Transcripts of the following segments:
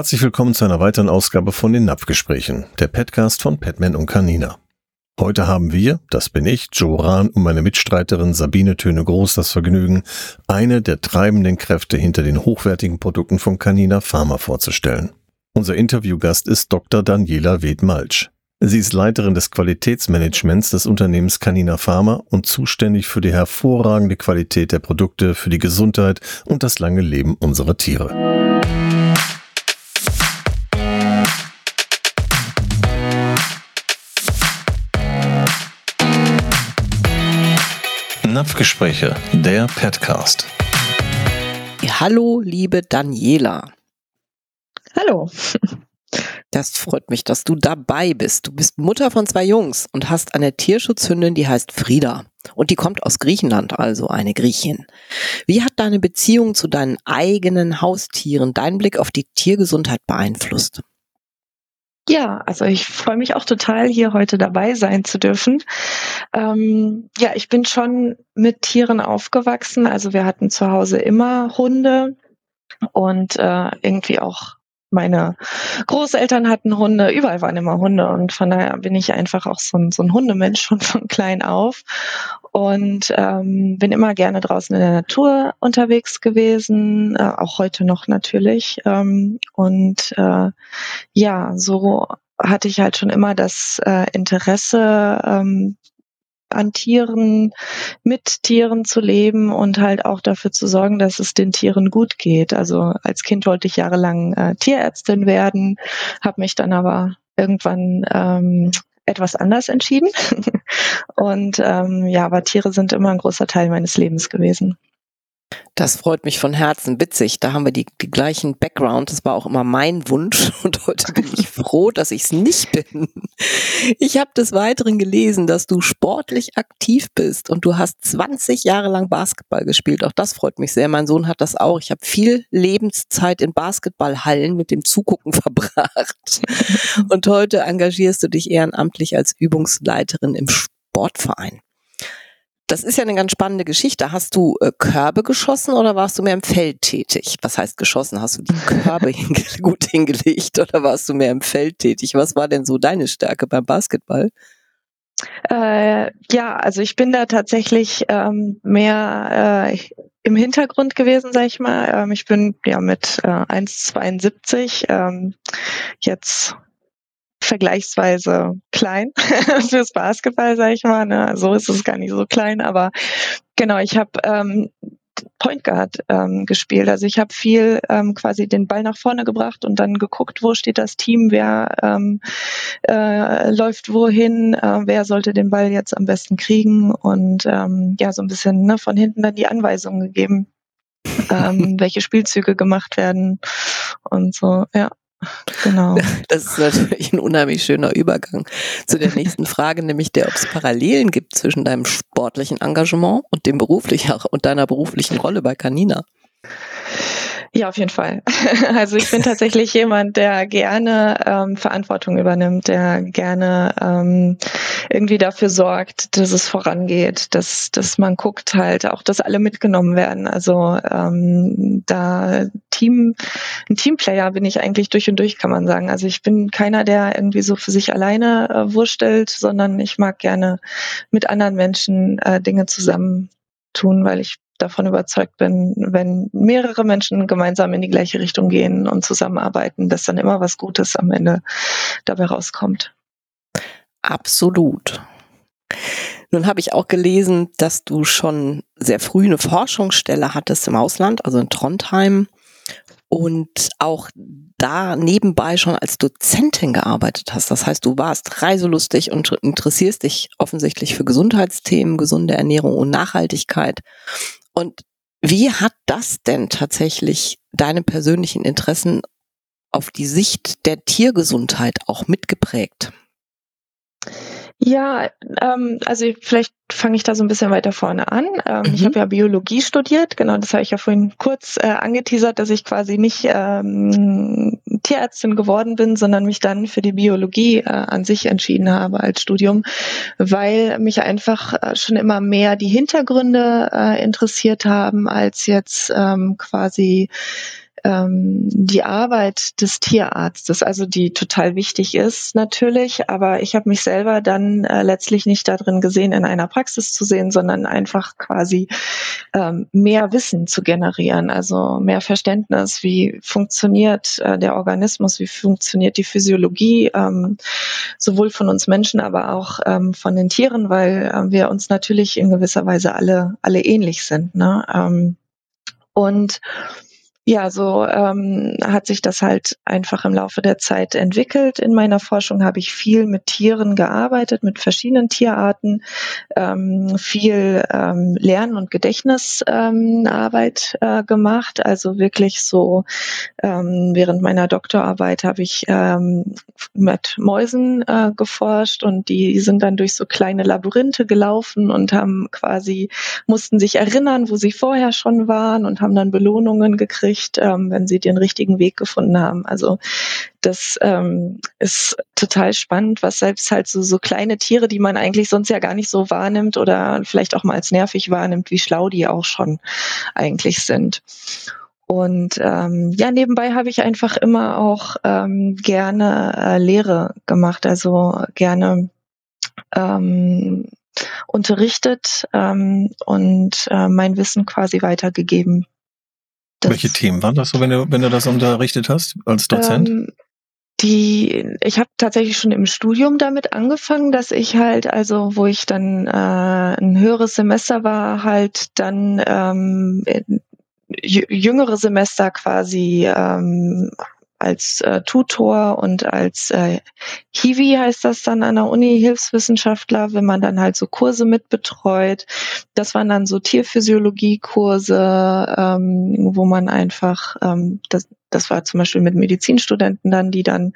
Herzlich willkommen zu einer weiteren Ausgabe von den Napfgesprächen, der Podcast von Petman und Canina. Heute haben wir, das bin ich, Joe Rahn und meine Mitstreiterin Sabine Töne Groß das Vergnügen, eine der treibenden Kräfte hinter den hochwertigen Produkten von Canina Pharma vorzustellen. Unser Interviewgast ist Dr. Daniela Wedmalsch. Sie ist Leiterin des Qualitätsmanagements des Unternehmens Canina Pharma und zuständig für die hervorragende Qualität der Produkte für die Gesundheit und das lange Leben unserer Tiere. Napfgespräche, der Petcast. Ja, hallo, liebe Daniela. Hallo. Das freut mich, dass du dabei bist. Du bist Mutter von zwei Jungs und hast eine Tierschutzhündin, die heißt Frieda. Und die kommt aus Griechenland, also eine Griechin. Wie hat deine Beziehung zu deinen eigenen Haustieren deinen Blick auf die Tiergesundheit beeinflusst? Ja, also ich freue mich auch total, hier heute dabei sein zu dürfen. Ähm, ja, ich bin schon mit Tieren aufgewachsen. Also wir hatten zu Hause immer Hunde und äh, irgendwie auch meine Großeltern hatten Hunde, überall waren immer Hunde und von daher bin ich einfach auch so ein, so ein Hundemensch schon von klein auf und ähm, bin immer gerne draußen in der Natur unterwegs gewesen, äh, auch heute noch natürlich. Ähm, und äh, ja, so hatte ich halt schon immer das äh, Interesse, ähm, an Tieren, mit Tieren zu leben und halt auch dafür zu sorgen, dass es den Tieren gut geht. Also als Kind wollte ich jahrelang äh, Tierärztin werden, habe mich dann aber irgendwann ähm, etwas anders entschieden. und ähm, ja, aber Tiere sind immer ein großer Teil meines Lebens gewesen. Das freut mich von Herzen. Witzig, da haben wir die, die gleichen Background. Das war auch immer mein Wunsch und heute bin ich froh, dass ich es nicht bin. Ich habe des Weiteren gelesen, dass du sportlich aktiv bist und du hast 20 Jahre lang Basketball gespielt. Auch das freut mich sehr. Mein Sohn hat das auch. Ich habe viel Lebenszeit in Basketballhallen mit dem Zugucken verbracht. Und heute engagierst du dich ehrenamtlich als Übungsleiterin im Sportverein. Das ist ja eine ganz spannende Geschichte. Hast du äh, Körbe geschossen oder warst du mehr im Feld tätig? Was heißt geschossen? Hast du die Körbe hinge gut hingelegt oder warst du mehr im Feld tätig? Was war denn so deine Stärke beim Basketball? Äh, ja, also ich bin da tatsächlich ähm, mehr äh, im Hintergrund gewesen, sag ich mal. Ähm, ich bin ja mit äh, 1,72 ähm, jetzt vergleichsweise klein fürs Basketball, sag ich mal. Ne? So ist es gar nicht so klein, aber genau, ich habe ähm, Point Guard ähm, gespielt. Also ich habe viel ähm, quasi den Ball nach vorne gebracht und dann geguckt, wo steht das Team, wer ähm, äh, läuft wohin, äh, wer sollte den Ball jetzt am besten kriegen und ähm, ja, so ein bisschen ne, von hinten dann die Anweisungen gegeben, ähm, welche Spielzüge gemacht werden und so, ja. Genau. Das ist natürlich ein unheimlich schöner Übergang zu der nächsten Frage, nämlich der, ob es Parallelen gibt zwischen deinem sportlichen Engagement und dem beruflichen und deiner beruflichen Rolle bei Canina. Ja, auf jeden Fall. Also ich bin tatsächlich jemand, der gerne ähm, Verantwortung übernimmt, der gerne ähm, irgendwie dafür sorgt, dass es vorangeht, dass, dass man guckt halt auch, dass alle mitgenommen werden. Also ähm, da Team, ein Teamplayer bin ich eigentlich durch und durch, kann man sagen. Also ich bin keiner, der irgendwie so für sich alleine äh, wurstelt, sondern ich mag gerne mit anderen Menschen äh, Dinge zusammen tun, weil ich davon überzeugt bin, wenn mehrere Menschen gemeinsam in die gleiche Richtung gehen und zusammenarbeiten, dass dann immer was Gutes am Ende dabei rauskommt. Absolut. Nun habe ich auch gelesen, dass du schon sehr früh eine Forschungsstelle hattest im Ausland, also in Trondheim und auch da nebenbei schon als Dozentin gearbeitet hast. Das heißt, du warst reiselustig und interessierst dich offensichtlich für Gesundheitsthemen, gesunde Ernährung und Nachhaltigkeit. Und wie hat das denn tatsächlich deine persönlichen Interessen auf die Sicht der Tiergesundheit auch mitgeprägt? Ja, ähm, also vielleicht fange ich da so ein bisschen weiter vorne an. Ähm, mhm. Ich habe ja Biologie studiert, genau, das habe ich ja vorhin kurz äh, angeteasert, dass ich quasi nicht ähm, Tierärztin geworden bin, sondern mich dann für die Biologie äh, an sich entschieden habe als Studium, weil mich einfach äh, schon immer mehr die Hintergründe äh, interessiert haben, als jetzt ähm, quasi ähm, die Arbeit des Tierarztes, also die total wichtig ist natürlich, aber ich habe mich selber dann äh, letztlich nicht darin gesehen, in einer Praxis zu sehen, sondern einfach quasi ähm, mehr Wissen zu generieren, also mehr Verständnis, wie funktioniert äh, der Organismus, wie funktioniert die Physiologie, ähm, sowohl von uns Menschen, aber auch ähm, von den Tieren, weil äh, wir uns natürlich in gewisser Weise alle alle ähnlich sind. Ne? Ähm, und ja, so ähm, hat sich das halt einfach im Laufe der Zeit entwickelt. In meiner Forschung habe ich viel mit Tieren gearbeitet, mit verschiedenen Tierarten, ähm, viel ähm, Lern- und Gedächtnisarbeit ähm, äh, gemacht. Also wirklich so ähm, während meiner Doktorarbeit habe ich ähm, mit Mäusen äh, geforscht und die sind dann durch so kleine Labyrinthe gelaufen und haben quasi mussten sich erinnern, wo sie vorher schon waren und haben dann Belohnungen gekriegt gekriegt, ähm, wenn sie den richtigen Weg gefunden haben. Also das ähm, ist total spannend, was selbst halt so, so kleine Tiere, die man eigentlich sonst ja gar nicht so wahrnimmt oder vielleicht auch mal als nervig wahrnimmt, wie schlau die auch schon eigentlich sind. Und ähm, ja, nebenbei habe ich einfach immer auch ähm, gerne äh, Lehre gemacht, also gerne ähm, unterrichtet ähm, und äh, mein Wissen quasi weitergegeben. Das, Welche Themen waren das so, wenn du, wenn du das unterrichtet hast als Dozent? Ähm, die, ich habe tatsächlich schon im Studium damit angefangen, dass ich halt, also wo ich dann äh, ein höheres Semester war, halt dann ähm, jüngere Semester quasi ähm, als äh, Tutor und als äh, Hiwi heißt das dann an der Uni, Hilfswissenschaftler, wenn man dann halt so Kurse mitbetreut. Das waren dann so Tierphysiologie-Kurse, ähm, wo man einfach ähm, das, das war zum Beispiel mit Medizinstudenten dann, die dann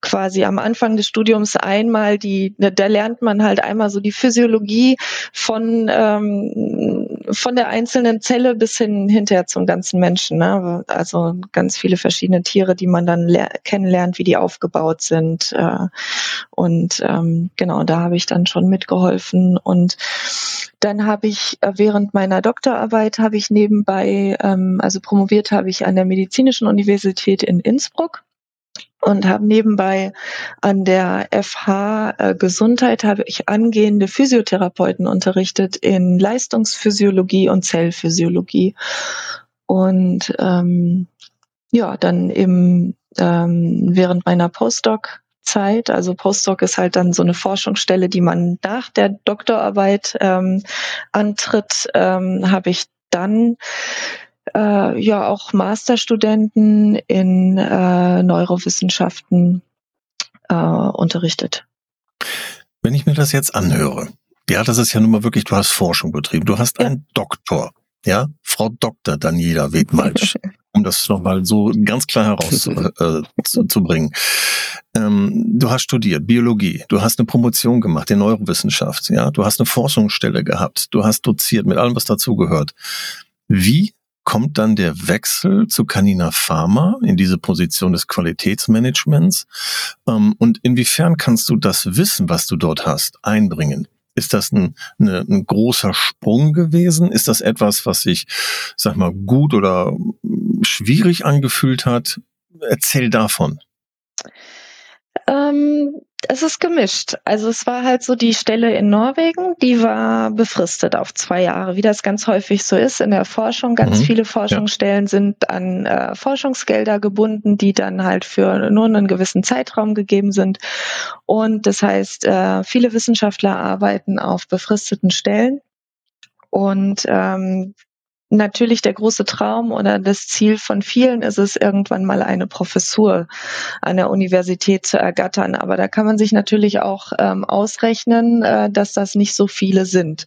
quasi am Anfang des Studiums einmal die, da lernt man halt einmal so die Physiologie von ähm, von der einzelnen Zelle bis hin hinterher zum ganzen Menschen. Ne? Also ganz viele verschiedene Tiere, die man dann kennenlernt, wie die aufgebaut sind. Äh, und ähm, genau, da habe ich dann schon mitgeholfen und dann habe ich äh, während meiner Doktorarbeit habe ich nebenbei, ähm, also promoviert habe ich an der Medizinischen Universität in Innsbruck und habe nebenbei an der FH äh, Gesundheit habe ich angehende Physiotherapeuten unterrichtet in Leistungsphysiologie und Zellphysiologie. Und ähm, ja dann im ähm, während meiner Postdoc Zeit. Also Postdoc ist halt dann so eine Forschungsstelle, die man nach der Doktorarbeit ähm, antritt, ähm, habe ich dann äh, ja auch Masterstudenten in äh, Neurowissenschaften äh, unterrichtet. Wenn ich mir das jetzt anhöre, ja, das ist ja nun mal wirklich, du hast Forschung betrieben, du hast ja. einen Doktor, ja, Frau Dr. Daniela Wegmalsch. um das nochmal so ganz klar herauszubringen. Äh, ähm, du hast studiert Biologie, du hast eine Promotion gemacht in Neurowissenschaft, ja, du hast eine Forschungsstelle gehabt, du hast doziert mit allem, was dazugehört. Wie kommt dann der Wechsel zu Canina Pharma in diese Position des Qualitätsmanagements? Ähm, und inwiefern kannst du das Wissen, was du dort hast, einbringen? Ist das ein, eine, ein großer Sprung gewesen? Ist das etwas, was sich, sag mal, gut oder schwierig angefühlt hat? Erzähl davon. Ähm, es ist gemischt. Also es war halt so die Stelle in Norwegen, die war befristet auf zwei Jahre, wie das ganz häufig so ist in der Forschung. Ganz mhm. viele Forschungsstellen ja. sind an äh, Forschungsgelder gebunden, die dann halt für nur einen gewissen Zeitraum gegeben sind. Und das heißt, äh, viele Wissenschaftler arbeiten auf befristeten Stellen. Und ähm, natürlich der große Traum oder das Ziel von vielen ist es, irgendwann mal eine Professur an der Universität zu ergattern. Aber da kann man sich natürlich auch ähm, ausrechnen, äh, dass das nicht so viele sind.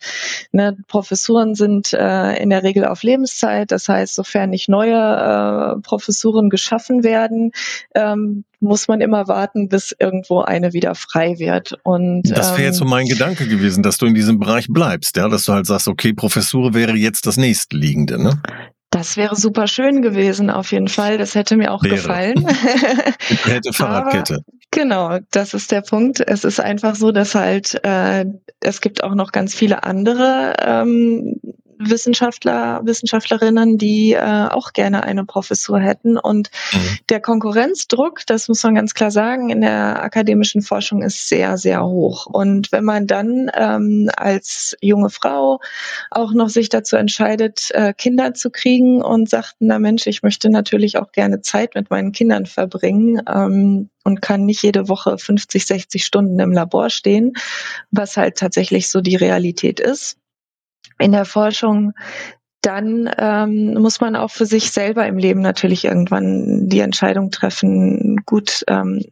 Ne? Professuren sind äh, in der Regel auf Lebenszeit. Das heißt, sofern nicht neue äh, Professuren geschaffen werden, ähm, muss man immer warten, bis irgendwo eine wieder frei wird. Und das wäre jetzt so ähm, mein Gedanke gewesen, dass du in diesem Bereich bleibst, ja, dass du halt sagst, okay, Professur wäre jetzt das nächstliegende, ne? Das wäre super schön gewesen, auf jeden Fall. Das hätte mir auch wäre. gefallen. hätte Fahrradkette. Aber, genau, das ist der Punkt. Es ist einfach so, dass halt äh, es gibt auch noch ganz viele andere ähm, Wissenschaftler, Wissenschaftlerinnen, die äh, auch gerne eine Professur hätten. Und mhm. der Konkurrenzdruck, das muss man ganz klar sagen, in der akademischen Forschung ist sehr, sehr hoch. Und wenn man dann ähm, als junge Frau auch noch sich dazu entscheidet, äh, Kinder zu kriegen und sagt, na Mensch, ich möchte natürlich auch gerne Zeit mit meinen Kindern verbringen, ähm, und kann nicht jede Woche 50, 60 Stunden im Labor stehen, was halt tatsächlich so die Realität ist. In der Forschung dann ähm, muss man auch für sich selber im Leben natürlich irgendwann die Entscheidung treffen, gut, ähm,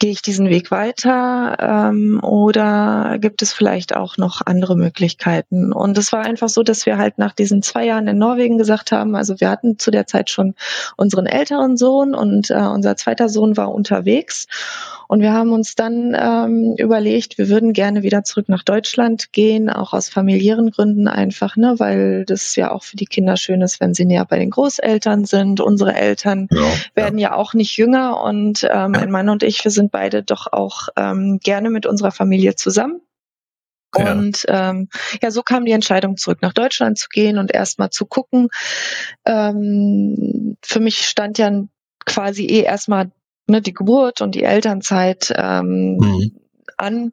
gehe ich diesen Weg weiter ähm, oder gibt es vielleicht auch noch andere Möglichkeiten? Und es war einfach so, dass wir halt nach diesen zwei Jahren in Norwegen gesagt haben, also wir hatten zu der Zeit schon unseren älteren Sohn und äh, unser zweiter Sohn war unterwegs und wir haben uns dann ähm, überlegt, wir würden gerne wieder zurück nach Deutschland gehen, auch aus familiären Gründen einfach, ne, weil das ja auch für die Kinder schön ist, wenn sie näher bei den Großeltern sind. Unsere Eltern ja, werden ja. ja. auch nicht jünger und ähm, mein Mann und ich, wir sind beide doch auch ähm, gerne mit unserer Familie zusammen. Ja. Und ähm, ja, so kam die Entscheidung, zurück nach Deutschland zu gehen und erstmal zu gucken. Ähm, für mich stand ja quasi eh erstmal ne, die Geburt und die Elternzeit ähm, mhm. an.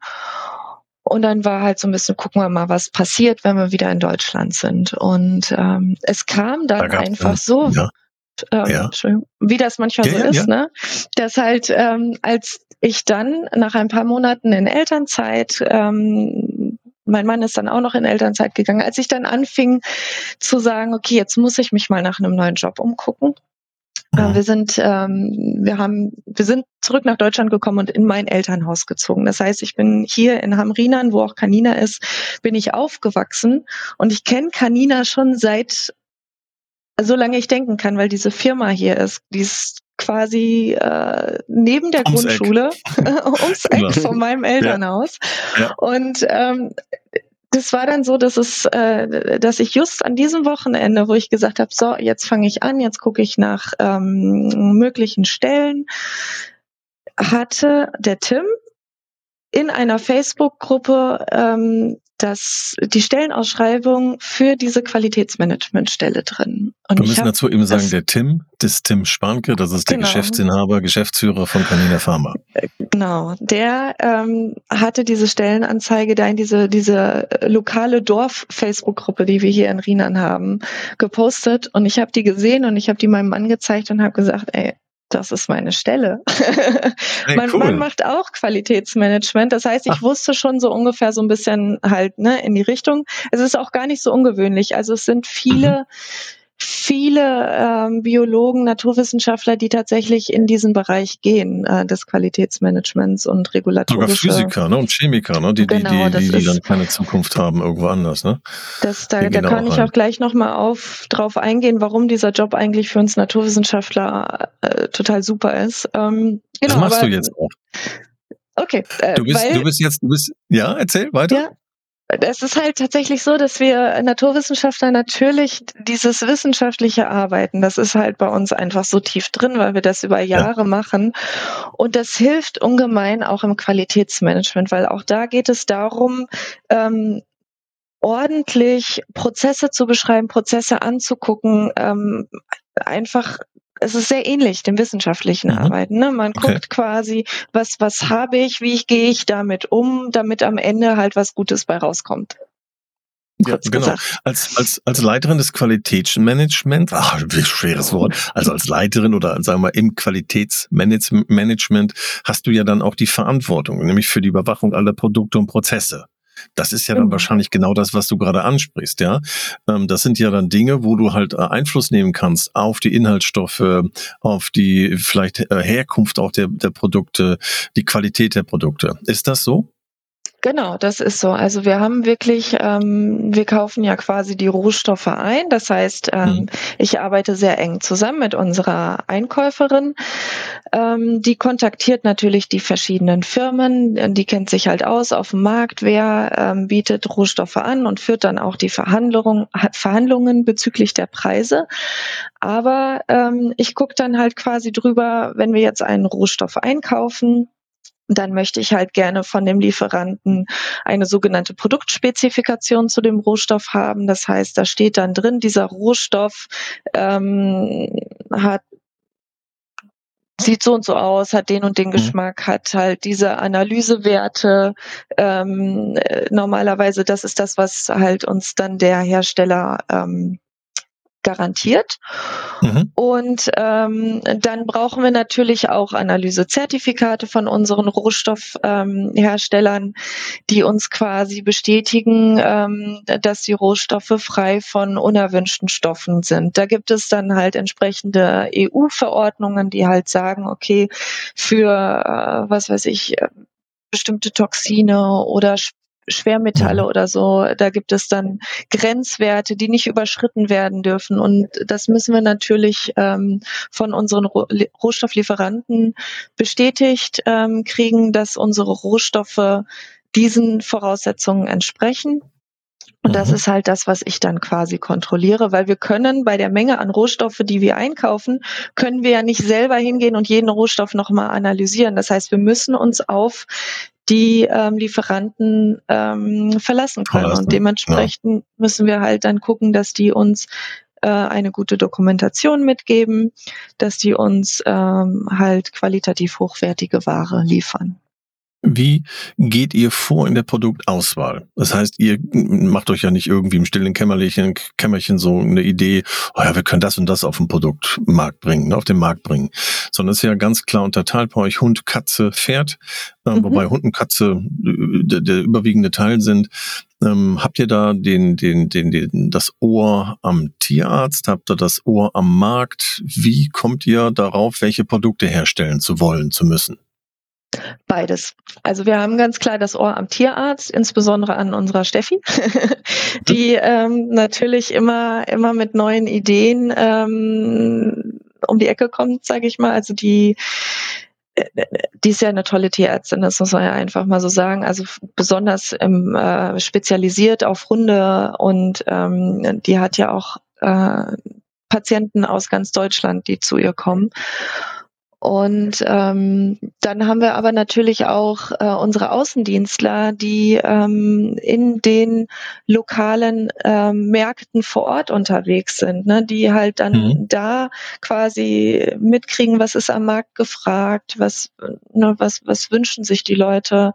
Und dann war halt so ein bisschen, gucken wir mal, was passiert, wenn wir wieder in Deutschland sind. Und ähm, es kam dann da einfach so, ja. Ähm, ja. wie das manchmal so ist, ne? Dass halt, ähm, als ich dann nach ein paar Monaten in Elternzeit ähm, mein Mann ist dann auch noch in Elternzeit gegangen. Als ich dann anfing zu sagen, okay, jetzt muss ich mich mal nach einem neuen Job umgucken, äh, wir sind, ähm, wir haben, wir sind zurück nach Deutschland gekommen und in mein Elternhaus gezogen. Das heißt, ich bin hier in Hamrinan, wo auch Kanina ist, bin ich aufgewachsen und ich kenne Kanina schon seit solange ich denken kann, weil diese Firma hier ist, die ist quasi äh, neben der ums Grundschule, Eck. ums Eck von meinem Elternhaus. Ja. Ja. Und ähm, das war dann so, dass es, äh, dass ich just an diesem Wochenende, wo ich gesagt habe, so, jetzt fange ich an, jetzt gucke ich nach ähm, möglichen Stellen, hatte der Tim in einer Facebook-Gruppe ähm, das, die Stellenausschreibung für diese Qualitätsmanagementstelle drin. Und Wir müssen dazu eben sagen, der Tim, das Tim Spanke, das ist der genau. Geschäftsinhaber, Geschäftsführer von Canina Pharma. Äh, genau, der ähm, hatte diese Stellenanzeige da in diese, diese lokale Dorf-Facebook-Gruppe, die wir hier in Rienan haben, gepostet und ich habe die gesehen und ich habe die meinem Mann gezeigt und habe gesagt, ey, das ist meine Stelle. Hey, mein cool. Mann macht auch Qualitätsmanagement. Das heißt, ich Ach. wusste schon so ungefähr so ein bisschen halt ne, in die Richtung. Es ist auch gar nicht so ungewöhnlich. Also es sind viele mhm viele ähm, Biologen, Naturwissenschaftler, die tatsächlich in diesen Bereich gehen, äh, des Qualitätsmanagements und regulatorische. Sogar Physiker ne? und Chemiker, ne? die, genau, die, die, die, die dann keine Zukunft haben irgendwo anders. Ne? Das, da, da kann ich auch gleich nochmal auf drauf eingehen, warum dieser Job eigentlich für uns Naturwissenschaftler äh, total super ist. Ähm, genau, Was machst aber, du jetzt auch? Okay. Äh, du bist, weil, du bist jetzt, du bist, ja, erzähl weiter. Ja, es ist halt tatsächlich so, dass wir Naturwissenschaftler natürlich dieses wissenschaftliche Arbeiten, das ist halt bei uns einfach so tief drin, weil wir das über Jahre ja. machen. Und das hilft ungemein auch im Qualitätsmanagement, weil auch da geht es darum, ähm, ordentlich Prozesse zu beschreiben, Prozesse anzugucken, ähm, einfach es ist sehr ähnlich dem wissenschaftlichen mhm. Arbeiten. Ne? Man okay. guckt quasi, was, was habe ich, wie gehe ich damit um, damit am Ende halt was Gutes bei rauskommt. Ja, genau. Als, als, als Leiterin des Qualitätsmanagements, ach, schweres Wort, also als Leiterin oder sagen wir im Qualitätsmanagement hast du ja dann auch die Verantwortung, nämlich für die Überwachung aller Produkte und Prozesse. Das ist ja dann mhm. wahrscheinlich genau das, was du gerade ansprichst, ja. Ähm, das sind ja dann Dinge, wo du halt äh, Einfluss nehmen kannst auf die Inhaltsstoffe, auf die vielleicht äh, Herkunft auch der, der Produkte, die Qualität der Produkte. Ist das so? Genau, das ist so. Also wir haben wirklich, ähm, wir kaufen ja quasi die Rohstoffe ein. Das heißt, ähm, mhm. ich arbeite sehr eng zusammen mit unserer Einkäuferin. Ähm, die kontaktiert natürlich die verschiedenen Firmen. Die kennt sich halt aus auf dem Markt, wer ähm, bietet Rohstoffe an und führt dann auch die Verhandlung, Verhandlungen bezüglich der Preise. Aber ähm, ich gucke dann halt quasi drüber, wenn wir jetzt einen Rohstoff einkaufen, dann möchte ich halt gerne von dem Lieferanten eine sogenannte Produktspezifikation zu dem Rohstoff haben. Das heißt, da steht dann drin, dieser Rohstoff ähm, hat sieht so und so aus, hat den und den mhm. Geschmack, hat halt diese Analysewerte. Ähm, äh, normalerweise, das ist das, was halt uns dann der Hersteller ähm, garantiert. Mhm. Und ähm, dann brauchen wir natürlich auch Analysezertifikate von unseren Rohstoffherstellern, ähm, die uns quasi bestätigen, ähm, dass die Rohstoffe frei von unerwünschten Stoffen sind. Da gibt es dann halt entsprechende EU-Verordnungen, die halt sagen, okay, für äh, was weiß ich, äh, bestimmte Toxine oder Schwermetalle mhm. oder so. Da gibt es dann Grenzwerte, die nicht überschritten werden dürfen. Und das müssen wir natürlich ähm, von unseren Rohstofflieferanten bestätigt ähm, kriegen, dass unsere Rohstoffe diesen Voraussetzungen entsprechen. Und das mhm. ist halt das, was ich dann quasi kontrolliere, weil wir können bei der Menge an Rohstoffe, die wir einkaufen, können wir ja nicht selber hingehen und jeden Rohstoff nochmal analysieren. Das heißt, wir müssen uns auf die ähm, Lieferanten ähm, verlassen können. Verlassen. Und dementsprechend ja. müssen wir halt dann gucken, dass die uns äh, eine gute Dokumentation mitgeben, dass die uns ähm, halt qualitativ hochwertige Ware liefern. Wie geht ihr vor in der Produktauswahl? Das heißt, ihr macht euch ja nicht irgendwie im stillen Kämmerchen, Kämmerchen so eine Idee, oh ja, wir können das und das auf den Produktmarkt bringen, auf den Markt bringen, sondern es ist ja ganz klar unterteilt bei euch Hund, Katze, Pferd, äh, mhm. wobei Hund und Katze äh, der, der überwiegende Teil sind. Ähm, habt ihr da den, den, den, den, das Ohr am Tierarzt? Habt ihr das Ohr am Markt? Wie kommt ihr darauf, welche Produkte herstellen zu wollen, zu müssen? Beides. Also wir haben ganz klar das Ohr am Tierarzt, insbesondere an unserer Steffi, die ähm, natürlich immer immer mit neuen Ideen ähm, um die Ecke kommt, sage ich mal. Also die die ist ja eine tolle Tierärztin, das muss man ja einfach mal so sagen. Also besonders im, äh, spezialisiert auf Hunde und ähm, die hat ja auch äh, Patienten aus ganz Deutschland, die zu ihr kommen. Und ähm, dann haben wir aber natürlich auch äh, unsere Außendienstler, die ähm, in den lokalen ähm, Märkten vor Ort unterwegs sind, ne, die halt dann mhm. da quasi mitkriegen, was ist am Markt gefragt, was, ne, was, was wünschen sich die Leute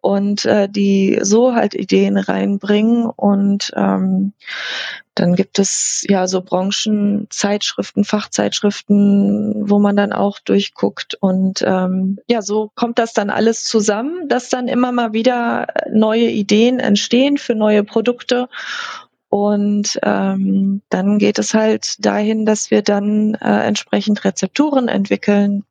und äh, die so halt Ideen reinbringen und ähm, dann gibt es ja so Branchenzeitschriften, Fachzeitschriften, wo man dann auch durchguckt. Und ähm, ja, so kommt das dann alles zusammen, dass dann immer mal wieder neue Ideen entstehen für neue Produkte. Und ähm, dann geht es halt dahin, dass wir dann äh, entsprechend Rezepturen entwickeln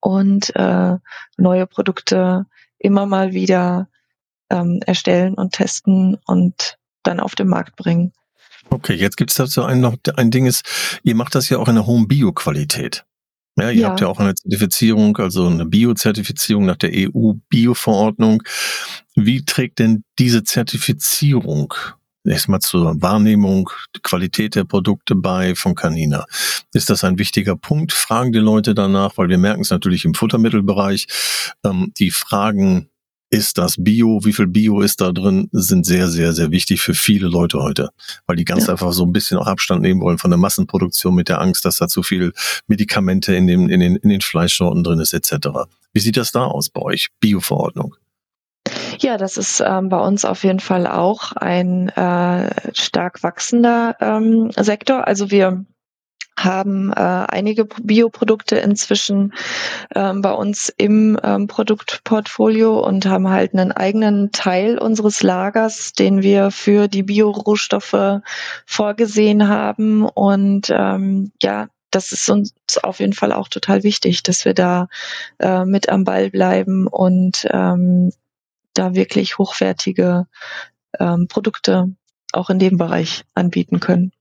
und äh, neue Produkte immer mal wieder ähm, erstellen und testen und dann auf den Markt bringen. Okay, jetzt gibt's dazu ein, noch ein Ding ist, ihr macht das ja auch in der hohen Bio-Qualität. Ja, ihr ja. habt ja auch eine Zertifizierung, also eine Bio-Zertifizierung nach der EU-Bio-Verordnung. Wie trägt denn diese Zertifizierung erstmal zur Wahrnehmung, Qualität der Produkte bei von Canina? Ist das ein wichtiger Punkt? Fragen die Leute danach, weil wir merken es natürlich im Futtermittelbereich. Ähm, die fragen ist das Bio, wie viel Bio ist da drin, sind sehr, sehr, sehr wichtig für viele Leute heute, weil die ganz ja. einfach so ein bisschen auch Abstand nehmen wollen von der Massenproduktion mit der Angst, dass da zu viel Medikamente in, dem, in, den, in den Fleischsorten drin ist, etc. Wie sieht das da aus bei euch, Bio-Verordnung? Ja, das ist ähm, bei uns auf jeden Fall auch ein äh, stark wachsender ähm, Sektor. Also wir haben äh, einige Bioprodukte inzwischen ähm, bei uns im ähm, Produktportfolio und haben halt einen eigenen Teil unseres Lagers, den wir für die Biorohstoffe vorgesehen haben. Und ähm, ja, das ist uns auf jeden Fall auch total wichtig, dass wir da äh, mit am Ball bleiben und ähm, da wirklich hochwertige ähm, Produkte auch in dem Bereich anbieten können.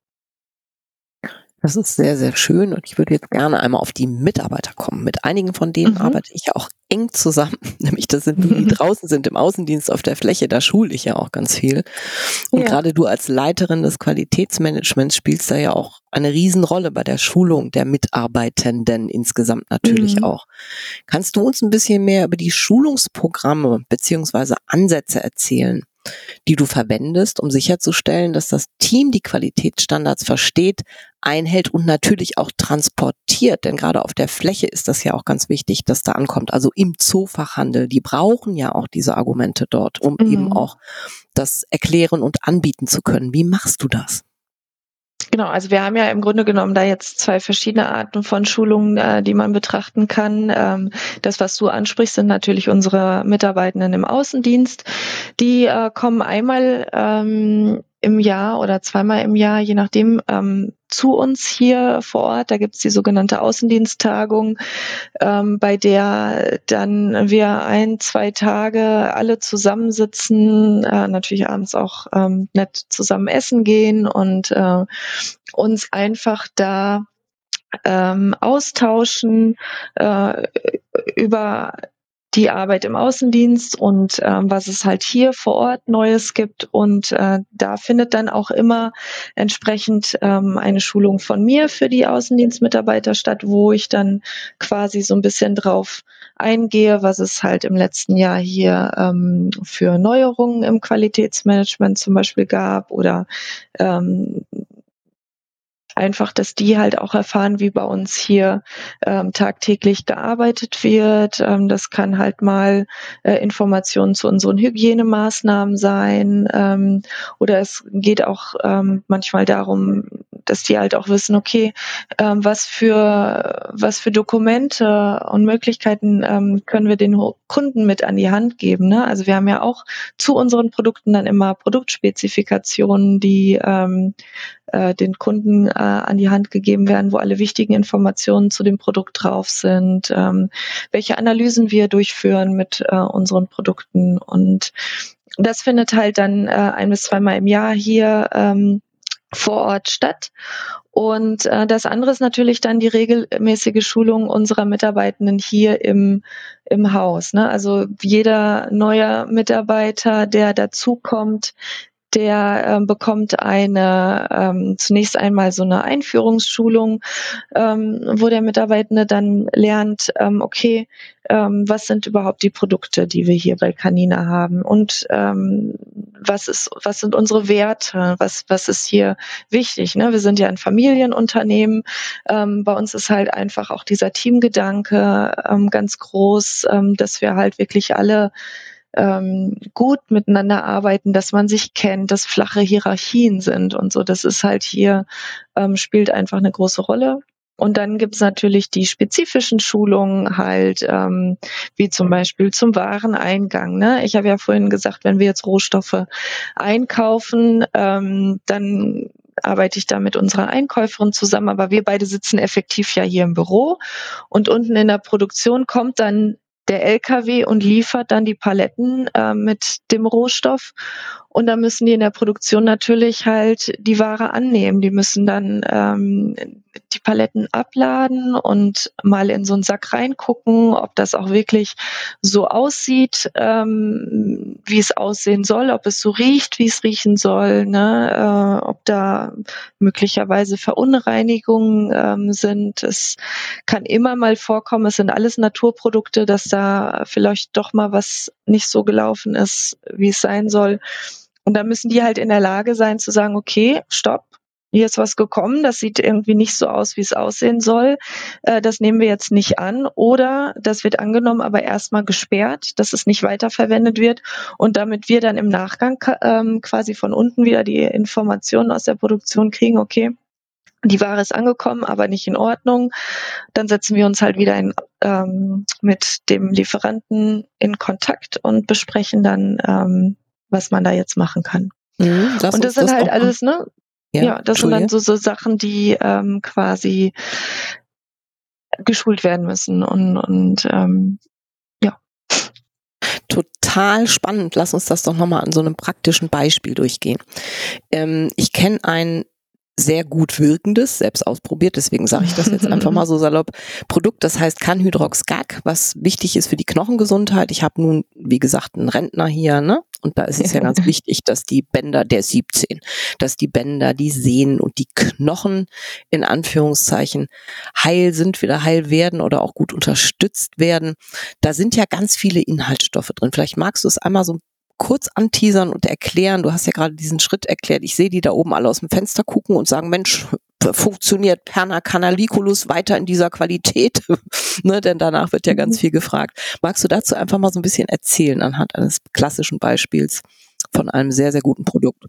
Das ist sehr, sehr schön und ich würde jetzt gerne einmal auf die Mitarbeiter kommen. Mit einigen von denen mhm. arbeite ich auch eng zusammen. Nämlich das sind die, die draußen sind im Außendienst auf der Fläche, da schule ich ja auch ganz viel. Und ja. gerade du als Leiterin des Qualitätsmanagements spielst da ja auch eine Riesenrolle bei der Schulung der Mitarbeitenden insgesamt natürlich mhm. auch. Kannst du uns ein bisschen mehr über die Schulungsprogramme beziehungsweise Ansätze erzählen? Die du verwendest, um sicherzustellen, dass das Team die Qualitätsstandards versteht, einhält und natürlich auch transportiert. Denn gerade auf der Fläche ist das ja auch ganz wichtig, dass da ankommt. Also im Zoofachhandel, die brauchen ja auch diese Argumente dort, um mhm. eben auch das erklären und anbieten zu können. Wie machst du das? Genau, also wir haben ja im Grunde genommen da jetzt zwei verschiedene Arten von Schulungen, äh, die man betrachten kann. Ähm, das, was du ansprichst, sind natürlich unsere Mitarbeitenden im Außendienst. Die äh, kommen einmal ähm, im Jahr oder zweimal im Jahr, je nachdem, ähm, zu uns hier vor Ort. Da gibt's die sogenannte Außendiensttagung, ähm, bei der dann wir ein, zwei Tage alle zusammensitzen, äh, natürlich abends auch ähm, nett zusammen essen gehen und äh, uns einfach da ähm, austauschen äh, über die Arbeit im Außendienst und ähm, was es halt hier vor Ort Neues gibt. Und äh, da findet dann auch immer entsprechend ähm, eine Schulung von mir für die Außendienstmitarbeiter statt, wo ich dann quasi so ein bisschen drauf eingehe, was es halt im letzten Jahr hier ähm, für Neuerungen im Qualitätsmanagement zum Beispiel gab oder ähm, einfach, dass die halt auch erfahren, wie bei uns hier ähm, tagtäglich gearbeitet wird. Ähm, das kann halt mal äh, Informationen zu unseren Hygienemaßnahmen sein ähm, oder es geht auch ähm, manchmal darum, dass die halt auch wissen, okay, ähm, was für was für Dokumente und Möglichkeiten ähm, können wir den Kunden mit an die Hand geben. Ne? Also wir haben ja auch zu unseren Produkten dann immer Produktspezifikationen, die ähm, äh, den Kunden äh, an die Hand gegeben werden, wo alle wichtigen Informationen zu dem Produkt drauf sind, ähm, welche Analysen wir durchführen mit äh, unseren Produkten und das findet halt dann äh, ein bis zweimal im Jahr hier ähm, vor Ort statt. Und äh, das andere ist natürlich dann die regelmäßige Schulung unserer Mitarbeitenden hier im, im Haus. Ne? Also jeder neue Mitarbeiter, der dazukommt, der ähm, bekommt eine ähm, zunächst einmal so eine Einführungsschulung, ähm, wo der Mitarbeitende dann lernt, ähm, okay, ähm, was sind überhaupt die Produkte, die wir hier bei Canina haben und ähm, was ist, was sind unsere Werte, was, was ist hier wichtig. Ne? Wir sind ja ein Familienunternehmen. Ähm, bei uns ist halt einfach auch dieser Teamgedanke ähm, ganz groß, ähm, dass wir halt wirklich alle ähm, gut miteinander arbeiten, dass man sich kennt, dass flache Hierarchien sind und so. Das ist halt hier, ähm, spielt einfach eine große Rolle. Und dann gibt's natürlich die spezifischen Schulungen halt, ähm, wie zum Beispiel zum Wareneingang. Ne? Ich habe ja vorhin gesagt, wenn wir jetzt Rohstoffe einkaufen, ähm, dann arbeite ich da mit unserer Einkäuferin zusammen, aber wir beide sitzen effektiv ja hier im Büro und unten in der Produktion kommt dann der LKW und liefert dann die Paletten äh, mit dem Rohstoff. Und da müssen die in der Produktion natürlich halt die Ware annehmen. Die müssen dann ähm, die Paletten abladen und mal in so einen Sack reingucken, ob das auch wirklich so aussieht, ähm, wie es aussehen soll, ob es so riecht, wie es riechen soll, ne? äh, ob da möglicherweise Verunreinigungen ähm, sind. Es kann immer mal vorkommen, es sind alles Naturprodukte, dass da vielleicht doch mal was nicht so gelaufen ist, wie es sein soll. Und da müssen die halt in der Lage sein zu sagen, okay, stopp, hier ist was gekommen, das sieht irgendwie nicht so aus, wie es aussehen soll. Äh, das nehmen wir jetzt nicht an. Oder das wird angenommen, aber erstmal gesperrt, dass es nicht weiterverwendet wird. Und damit wir dann im Nachgang ähm, quasi von unten wieder die Informationen aus der Produktion kriegen, okay, die Ware ist angekommen, aber nicht in Ordnung. Dann setzen wir uns halt wieder in, ähm, mit dem Lieferanten in Kontakt und besprechen dann, ähm, was man da jetzt machen kann. Mhm, und das sind halt alles, ne? Ja, ja das sind dann so, so Sachen, die ähm, quasi geschult werden müssen und, und ähm, ja. Total spannend. Lass uns das doch nochmal an so einem praktischen Beispiel durchgehen. Ähm, ich kenne ein sehr gut wirkendes, selbst ausprobiert, deswegen sage ich das jetzt einfach mal so salopp, Produkt, das heißt Canhydrox-Gag, was wichtig ist für die Knochengesundheit. Ich habe nun, wie gesagt, einen Rentner hier, ne? Und da ist es ja ganz wichtig, dass die Bänder der 17, dass die Bänder, die Sehnen und die Knochen in Anführungszeichen heil sind, wieder heil werden oder auch gut unterstützt werden. Da sind ja ganz viele Inhaltsstoffe drin. Vielleicht magst du es einmal so kurz anteasern und erklären. Du hast ja gerade diesen Schritt erklärt. Ich sehe die da oben alle aus dem Fenster gucken und sagen, Mensch, funktioniert Perna canaliculus weiter in dieser Qualität? ne, denn danach wird ja ganz mhm. viel gefragt. Magst du dazu einfach mal so ein bisschen erzählen anhand eines klassischen Beispiels von einem sehr, sehr guten Produkt?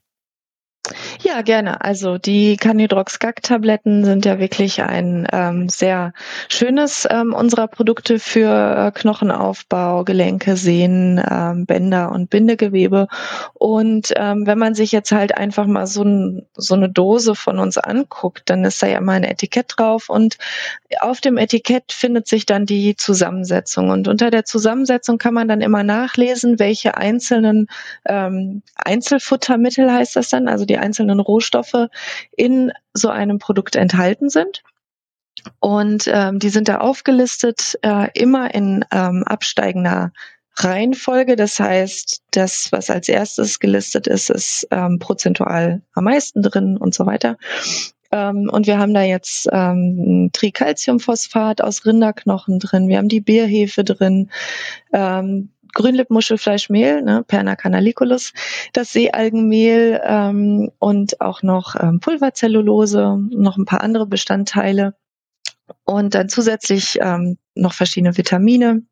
Ja, gerne. Also die Canidrox-Gag-Tabletten sind ja wirklich ein ähm, sehr schönes ähm, unserer Produkte für äh, Knochenaufbau, Gelenke, Sehnen, ähm, Bänder und Bindegewebe. Und ähm, wenn man sich jetzt halt einfach mal so, so eine Dose von uns anguckt, dann ist da ja mal ein Etikett drauf und auf dem Etikett findet sich dann die Zusammensetzung. Und unter der Zusammensetzung kann man dann immer nachlesen, welche einzelnen ähm, Einzelfuttermittel heißt das dann, also die einzelnen Rohstoffe in so einem Produkt enthalten sind. Und ähm, die sind da aufgelistet, äh, immer in ähm, absteigender Reihenfolge. Das heißt, das, was als erstes gelistet ist, ist ähm, prozentual am meisten drin und so weiter. Ähm, und wir haben da jetzt ähm, Tricalciumphosphat aus Rinderknochen drin, wir haben die Bierhefe drin, ähm, Grünlippmuschelfleischmehl, ne, Perna canaliculus, das Seealgenmehl ähm, und auch noch ähm, Pulverzellulose, noch ein paar andere Bestandteile. Und dann zusätzlich ähm, noch verschiedene Vitamine,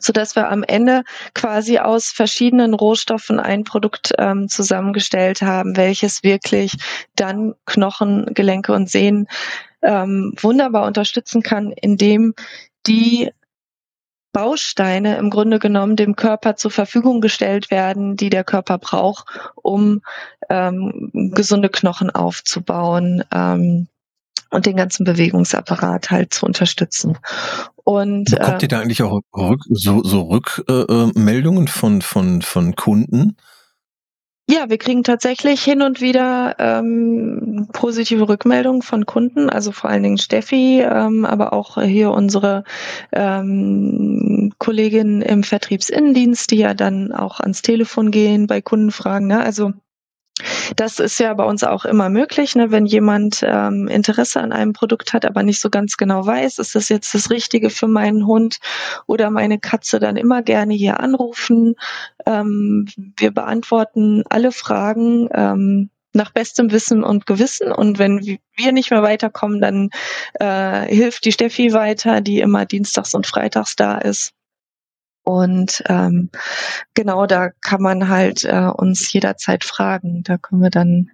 so dass wir am Ende quasi aus verschiedenen Rohstoffen ein Produkt ähm, zusammengestellt haben, welches wirklich dann Knochen, Gelenke und Sehnen ähm, wunderbar unterstützen kann, indem die Bausteine im Grunde genommen dem Körper zur Verfügung gestellt werden, die der Körper braucht, um ähm, gesunde Knochen aufzubauen ähm, und den ganzen Bewegungsapparat halt zu unterstützen. Und bekommt äh, ihr da eigentlich auch rück, so, so Rückmeldungen äh, von von von Kunden? Ja, wir kriegen tatsächlich hin und wieder ähm, positive Rückmeldungen von Kunden, also vor allen Dingen Steffi, ähm, aber auch hier unsere ähm, Kollegin im Vertriebsinnendienst, die ja dann auch ans Telefon gehen bei Kundenfragen. Ne? Also das ist ja bei uns auch immer möglich, ne? wenn jemand ähm, Interesse an einem Produkt hat, aber nicht so ganz genau weiß, ist das jetzt das Richtige für meinen Hund oder meine Katze, dann immer gerne hier anrufen. Ähm, wir beantworten alle Fragen. Ähm, nach bestem Wissen und Gewissen. Und wenn wir nicht mehr weiterkommen, dann äh, hilft die Steffi weiter, die immer dienstags und freitags da ist. Und ähm, genau da kann man halt äh, uns jederzeit fragen. Da können wir dann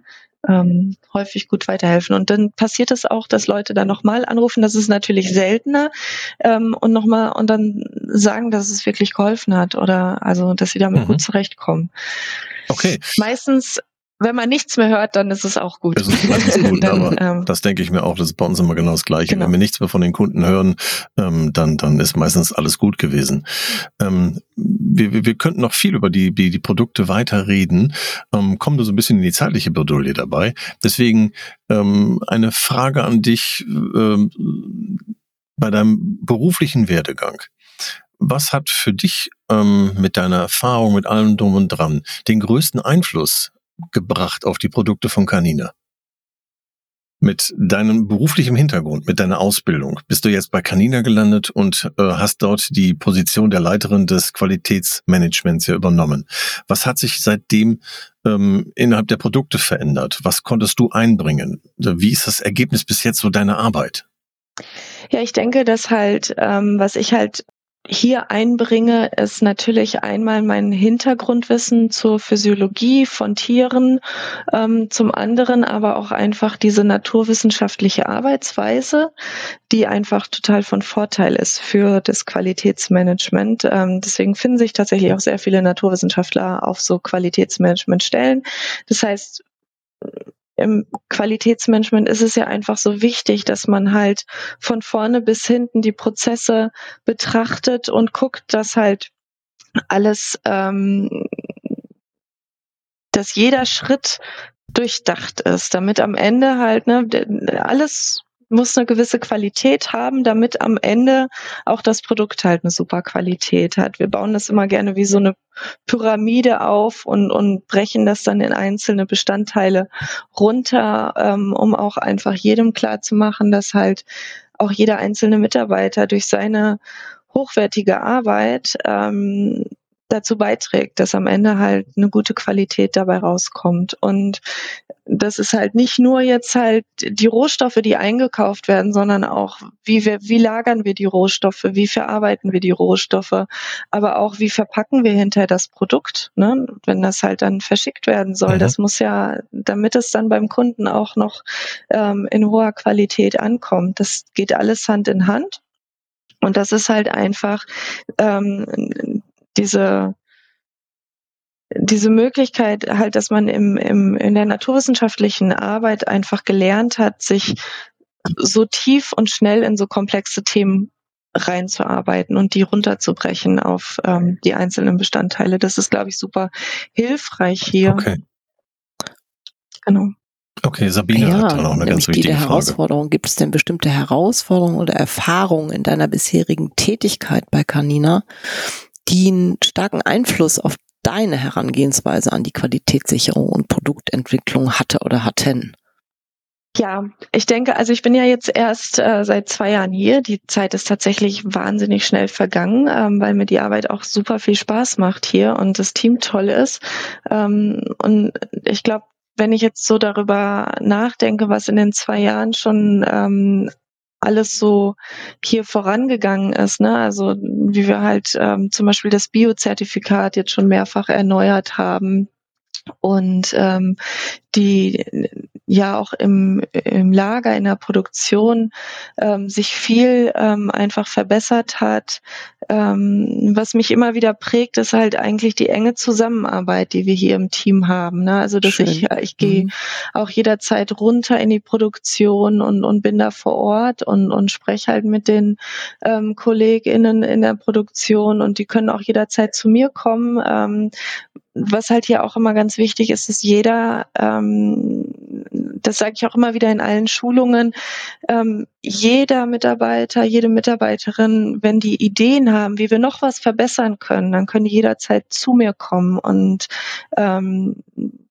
ähm, häufig gut weiterhelfen. Und dann passiert es auch, dass Leute dann nochmal anrufen. Das ist natürlich seltener ähm, und nochmal und dann sagen, dass es wirklich geholfen hat oder also, dass sie damit mhm. gut zurechtkommen. Okay. Meistens wenn man nichts mehr hört, dann ist es auch gut. Das ist gut, dann, aber ähm, das denke ich mir auch, das ist bei uns immer genau das Gleiche. Genau. Wenn wir nichts mehr von den Kunden hören, ähm, dann, dann ist meistens alles gut gewesen. Ähm, wir, wir könnten noch viel über die, die, die Produkte weiterreden, ähm, kommen da so ein bisschen in die zeitliche Bredouille dabei. Deswegen ähm, eine Frage an dich ähm, bei deinem beruflichen Werdegang. Was hat für dich ähm, mit deiner Erfahrung, mit allem drum und dran, den größten Einfluss gebracht auf die Produkte von Canina? Mit deinem beruflichen Hintergrund, mit deiner Ausbildung, bist du jetzt bei Canina gelandet und äh, hast dort die Position der Leiterin des Qualitätsmanagements ja übernommen. Was hat sich seitdem ähm, innerhalb der Produkte verändert? Was konntest du einbringen? Wie ist das Ergebnis bis jetzt so deiner Arbeit? Ja, ich denke, dass halt, ähm, was ich halt hier einbringe, ist natürlich einmal mein Hintergrundwissen zur Physiologie von Tieren, ähm, zum anderen aber auch einfach diese naturwissenschaftliche Arbeitsweise, die einfach total von Vorteil ist für das Qualitätsmanagement. Ähm, deswegen finden sich tatsächlich auch sehr viele Naturwissenschaftler auf so Qualitätsmanagementstellen. Das heißt, im Qualitätsmanagement ist es ja einfach so wichtig, dass man halt von vorne bis hinten die Prozesse betrachtet und guckt, dass halt alles, ähm, dass jeder Schritt durchdacht ist, damit am Ende halt ne, alles muss eine gewisse Qualität haben, damit am Ende auch das Produkt halt eine super Qualität hat. Wir bauen das immer gerne wie so eine Pyramide auf und, und brechen das dann in einzelne Bestandteile runter, ähm, um auch einfach jedem klar zu machen, dass halt auch jeder einzelne Mitarbeiter durch seine hochwertige Arbeit ähm, dazu beiträgt, dass am Ende halt eine gute Qualität dabei rauskommt. Und das ist halt nicht nur jetzt halt die Rohstoffe, die eingekauft werden, sondern auch, wie wir, wie lagern wir die Rohstoffe, wie verarbeiten wir die Rohstoffe, aber auch, wie verpacken wir hinterher das Produkt, ne? wenn das halt dann verschickt werden soll. Mhm. Das muss ja, damit es dann beim Kunden auch noch ähm, in hoher Qualität ankommt. Das geht alles Hand in Hand. Und das ist halt einfach ähm, diese diese Möglichkeit halt, dass man im, im, in der naturwissenschaftlichen Arbeit einfach gelernt hat, sich so tief und schnell in so komplexe Themen reinzuarbeiten und die runterzubrechen auf ähm, die einzelnen Bestandteile. Das ist, glaube ich, super hilfreich hier. Okay. Genau. Okay, Sabine ja, hat da noch eine ganz wichtige die Frage. Herausforderung. Gibt es denn bestimmte Herausforderungen oder Erfahrungen in deiner bisherigen Tätigkeit bei Canina, die einen starken Einfluss auf deine Herangehensweise an die Qualitätssicherung und Produktentwicklung hatte oder hatten? Ja, ich denke, also ich bin ja jetzt erst äh, seit zwei Jahren hier. Die Zeit ist tatsächlich wahnsinnig schnell vergangen, ähm, weil mir die Arbeit auch super viel Spaß macht hier und das Team toll ist. Ähm, und ich glaube, wenn ich jetzt so darüber nachdenke, was in den zwei Jahren schon ähm, alles so hier vorangegangen ist. Ne? Also wie wir halt ähm, zum Beispiel das Biozertifikat jetzt schon mehrfach erneuert haben und ähm, die ja auch im, im Lager, in der Produktion ähm, sich viel ähm, einfach verbessert hat. Ähm, was mich immer wieder prägt, ist halt eigentlich die enge Zusammenarbeit, die wir hier im Team haben. Ne? Also dass Schön. ich, ich gehe mhm. auch jederzeit runter in die Produktion und, und bin da vor Ort und, und spreche halt mit den ähm, KollegInnen in der Produktion und die können auch jederzeit zu mir kommen. Ähm, was halt hier auch immer ganz wichtig ist, dass jeder, ähm, das sage ich auch immer wieder in allen Schulungen, ähm, jeder Mitarbeiter, jede Mitarbeiterin, wenn die Ideen haben, wie wir noch was verbessern können, dann können die jederzeit zu mir kommen und ähm,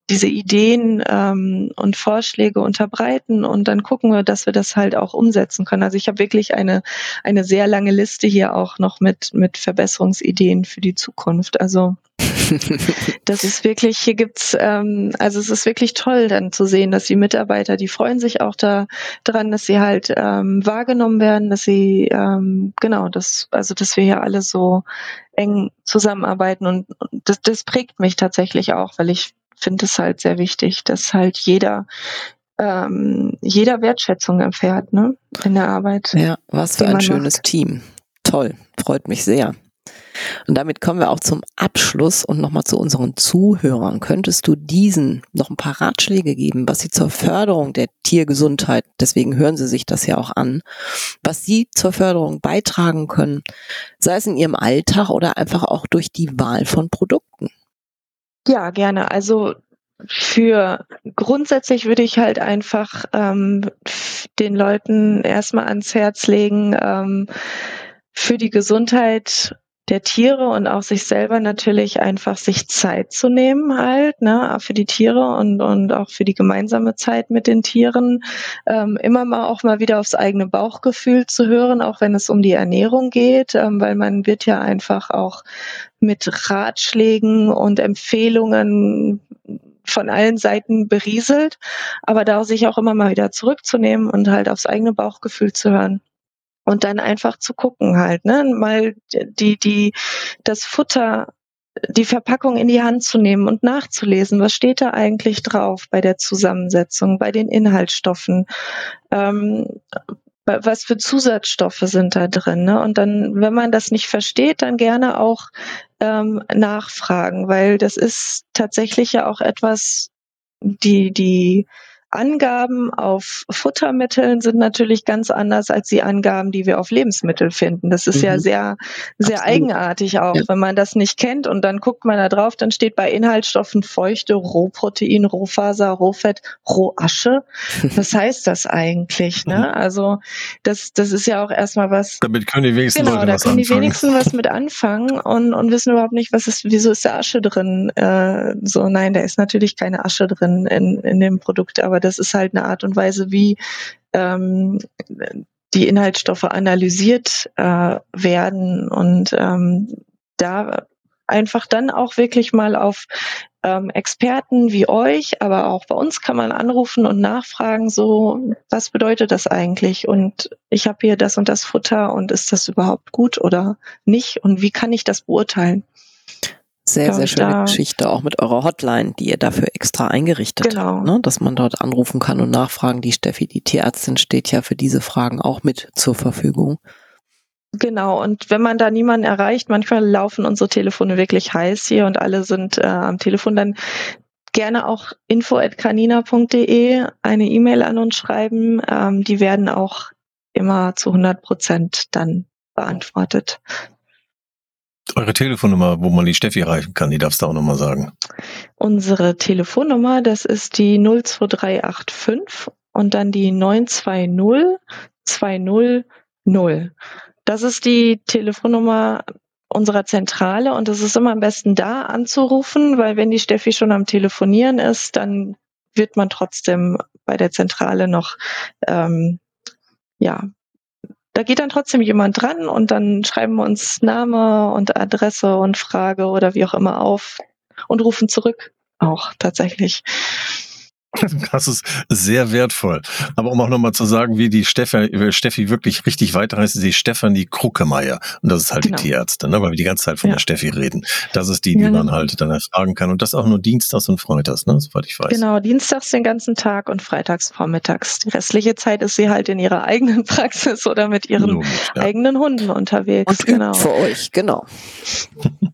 diese Ideen ähm, und Vorschläge unterbreiten und dann gucken wir, dass wir das halt auch umsetzen können. Also ich habe wirklich eine eine sehr lange Liste hier auch noch mit mit Verbesserungsideen für die Zukunft. Also das ist wirklich, hier gibt's, ähm, also es ist wirklich toll dann zu sehen, dass die Mitarbeiter, die freuen sich auch da dran, dass sie halt ähm, wahrgenommen werden, dass sie ähm, genau, das, also dass wir hier alle so eng zusammenarbeiten und, und das, das prägt mich tatsächlich auch, weil ich finde es halt sehr wichtig, dass halt jeder ähm, jeder Wertschätzung erfährt, ne, in der Arbeit. Ja, was für ein schönes macht. Team. Toll, freut mich sehr. Und damit kommen wir auch zum Abschluss und nochmal zu unseren Zuhörern. Könntest du diesen noch ein paar Ratschläge geben, was sie zur Förderung der Tiergesundheit, deswegen hören sie sich das ja auch an, was sie zur Förderung beitragen können, sei es in ihrem Alltag oder einfach auch durch die Wahl von Produkten? Ja, gerne. Also für grundsätzlich würde ich halt einfach ähm, den Leuten erstmal ans Herz legen, ähm, für die Gesundheit der Tiere und auch sich selber natürlich einfach sich Zeit zu nehmen halt, ne, für die Tiere und, und auch für die gemeinsame Zeit mit den Tieren. Ähm, immer mal auch mal wieder aufs eigene Bauchgefühl zu hören, auch wenn es um die Ernährung geht, ähm, weil man wird ja einfach auch mit Ratschlägen und Empfehlungen von allen Seiten berieselt, aber da sich auch immer mal wieder zurückzunehmen und halt aufs eigene Bauchgefühl zu hören und dann einfach zu gucken halt, ne, mal die die das Futter die Verpackung in die Hand zu nehmen und nachzulesen, was steht da eigentlich drauf bei der Zusammensetzung, bei den Inhaltsstoffen, ähm, was für Zusatzstoffe sind da drin. Ne? Und dann, wenn man das nicht versteht, dann gerne auch ähm, nachfragen, weil das ist tatsächlich ja auch etwas, die, die Angaben auf Futtermitteln sind natürlich ganz anders als die Angaben, die wir auf Lebensmittel finden. Das ist mhm. ja sehr, sehr Absolut. eigenartig auch, ja. wenn man das nicht kennt und dann guckt man da drauf, dann steht bei Inhaltsstoffen Feuchte, Rohprotein, Rohfaser, Rohfett, Rohasche. Was heißt das eigentlich? Ne? Mhm. Also das, das ist ja auch erstmal was. Damit können die wenigsten genau, Leute da was können anfangen. die wenigsten was mit anfangen und, und wissen überhaupt nicht, was ist, wieso ist da Asche drin? Äh, so, nein, da ist natürlich keine Asche drin in, in dem Produkt, aber das ist halt eine Art und Weise, wie ähm, die Inhaltsstoffe analysiert äh, werden und ähm, da einfach dann auch wirklich mal auf ähm, Experten wie euch, aber auch bei uns kann man anrufen und nachfragen, so, was bedeutet das eigentlich? Und ich habe hier das und das Futter und ist das überhaupt gut oder nicht? Und wie kann ich das beurteilen? Sehr, sehr schöne Geschichte, auch mit eurer Hotline, die ihr dafür extra eingerichtet genau. habt, ne? dass man dort anrufen kann und nachfragen. Die Steffi, die Tierärztin, steht ja für diese Fragen auch mit zur Verfügung. Genau, und wenn man da niemanden erreicht, manchmal laufen unsere Telefone wirklich heiß hier und alle sind äh, am Telefon, dann gerne auch info.canina.de eine E-Mail an uns schreiben. Ähm, die werden auch immer zu 100 Prozent dann beantwortet. Eure Telefonnummer, wo man die Steffi erreichen kann, die darfst du auch nochmal sagen. Unsere Telefonnummer, das ist die 02385 und dann die 920 200. Das ist die Telefonnummer unserer Zentrale und es ist immer am besten da anzurufen, weil wenn die Steffi schon am Telefonieren ist, dann wird man trotzdem bei der Zentrale noch ähm, ja da geht dann trotzdem jemand dran und dann schreiben wir uns Name und Adresse und Frage oder wie auch immer auf und rufen zurück auch tatsächlich. Das ist sehr wertvoll. Aber um auch nochmal zu sagen, wie die Steffi, Steffi wirklich richtig weiter heißt, die Stefanie Kruckemeier. Und das ist halt genau. die Tierärztin, ne? weil wir die ganze Zeit von ja. der Steffi reden. Das ist die, die ja. man halt dann erfragen kann. Und das auch nur dienstags und freitags, ne? soweit ich weiß. Genau, dienstags den ganzen Tag und freitags vormittags. Die restliche Zeit ist sie halt in ihrer eigenen Praxis oder mit ihren Logisch, ja. eigenen Hunden unterwegs. Und genau. für euch, genau.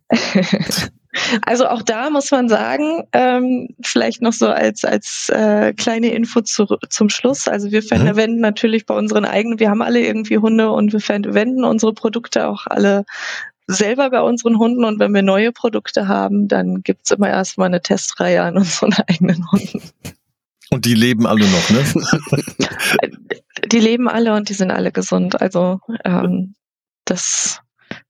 Also auch da muss man sagen, ähm, vielleicht noch so als als äh, kleine Info zu, zum Schluss. Also wir mhm. verwenden natürlich bei unseren eigenen, wir haben alle irgendwie Hunde und wir verwenden unsere Produkte auch alle selber bei unseren Hunden und wenn wir neue Produkte haben, dann gibt's immer erstmal eine Testreihe an unseren eigenen Hunden. Und die leben alle noch, ne? die leben alle und die sind alle gesund. Also ähm, das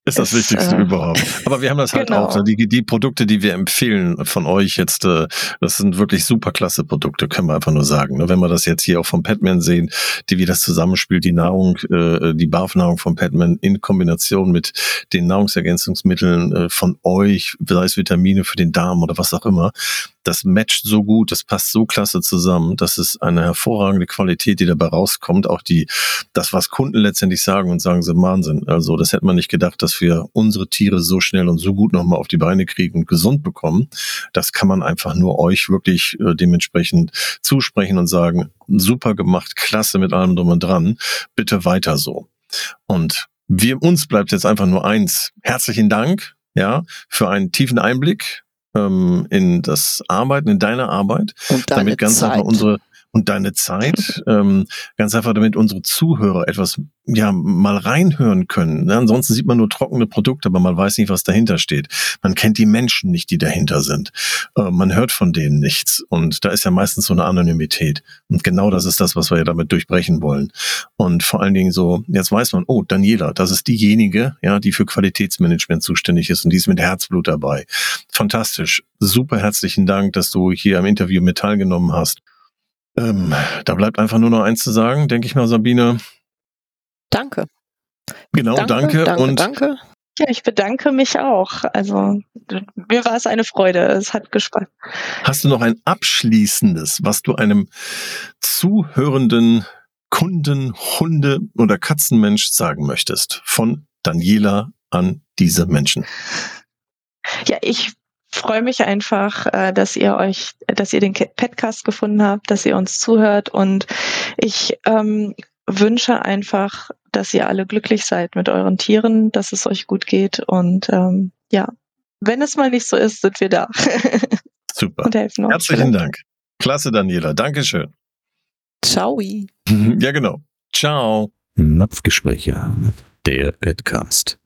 ist das ist, Wichtigste äh, überhaupt. Aber wir haben das halt genau. auch. Ne? Die, die Produkte, die wir empfehlen von euch jetzt, äh, das sind wirklich super klasse Produkte, können wir einfach nur sagen. Ne? Wenn wir das jetzt hier auch vom Padman sehen, die wie das zusammenspielt, die Nahrung, äh, die Barfnahrung vom Padman in Kombination mit den Nahrungsergänzungsmitteln äh, von euch, sei es Vitamine für den Darm oder was auch immer, das matcht so gut, das passt so klasse zusammen. Das ist eine hervorragende Qualität, die dabei rauskommt. Auch die, das, was Kunden letztendlich sagen und sagen, sie Wahnsinn. Also, das hätte man nicht gedacht, dass wir unsere Tiere so schnell und so gut nochmal auf die Beine kriegen und gesund bekommen. Das kann man einfach nur euch wirklich äh, dementsprechend zusprechen und sagen, super gemacht, klasse mit allem drum und dran. Bitte weiter so. Und wir, uns bleibt jetzt einfach nur eins. Herzlichen Dank, ja, für einen tiefen Einblick ähm, in das Arbeiten, in deine Arbeit, und deine damit ganz Zeit. einfach unsere und deine Zeit, ähm, ganz einfach damit unsere Zuhörer etwas ja mal reinhören können. Ne? Ansonsten sieht man nur trockene Produkte, aber man weiß nicht, was dahinter steht. Man kennt die Menschen nicht, die dahinter sind. Äh, man hört von denen nichts. Und da ist ja meistens so eine Anonymität. Und genau das ist das, was wir ja damit durchbrechen wollen. Und vor allen Dingen so, jetzt weiß man, oh, Daniela, das ist diejenige, ja, die für Qualitätsmanagement zuständig ist und die ist mit Herzblut dabei. Fantastisch. Super herzlichen Dank, dass du hier am Interview mit teilgenommen hast. Ähm, da bleibt einfach nur noch eins zu sagen, denke ich mal, Sabine. Danke. Genau, danke. Danke, danke und danke. Ja, ich bedanke mich auch. Also mir war es eine Freude. Es hat gespannt. Hast du noch ein abschließendes, was du einem zuhörenden Kunden, Hunde oder Katzenmensch sagen möchtest von Daniela an diese Menschen? Ja, ich freue mich einfach, äh, dass ihr euch, dass ihr den Podcast gefunden habt, dass ihr uns zuhört und ich ähm, wünsche einfach, dass ihr alle glücklich seid mit euren Tieren, dass es euch gut geht und ähm, ja, wenn es mal nicht so ist, sind wir da. Super. Und helfen uns. Herzlichen Dank. Klasse, Daniela. Dankeschön. Ciao. Ja, genau. Ciao. Napfgespräche, der Podcast.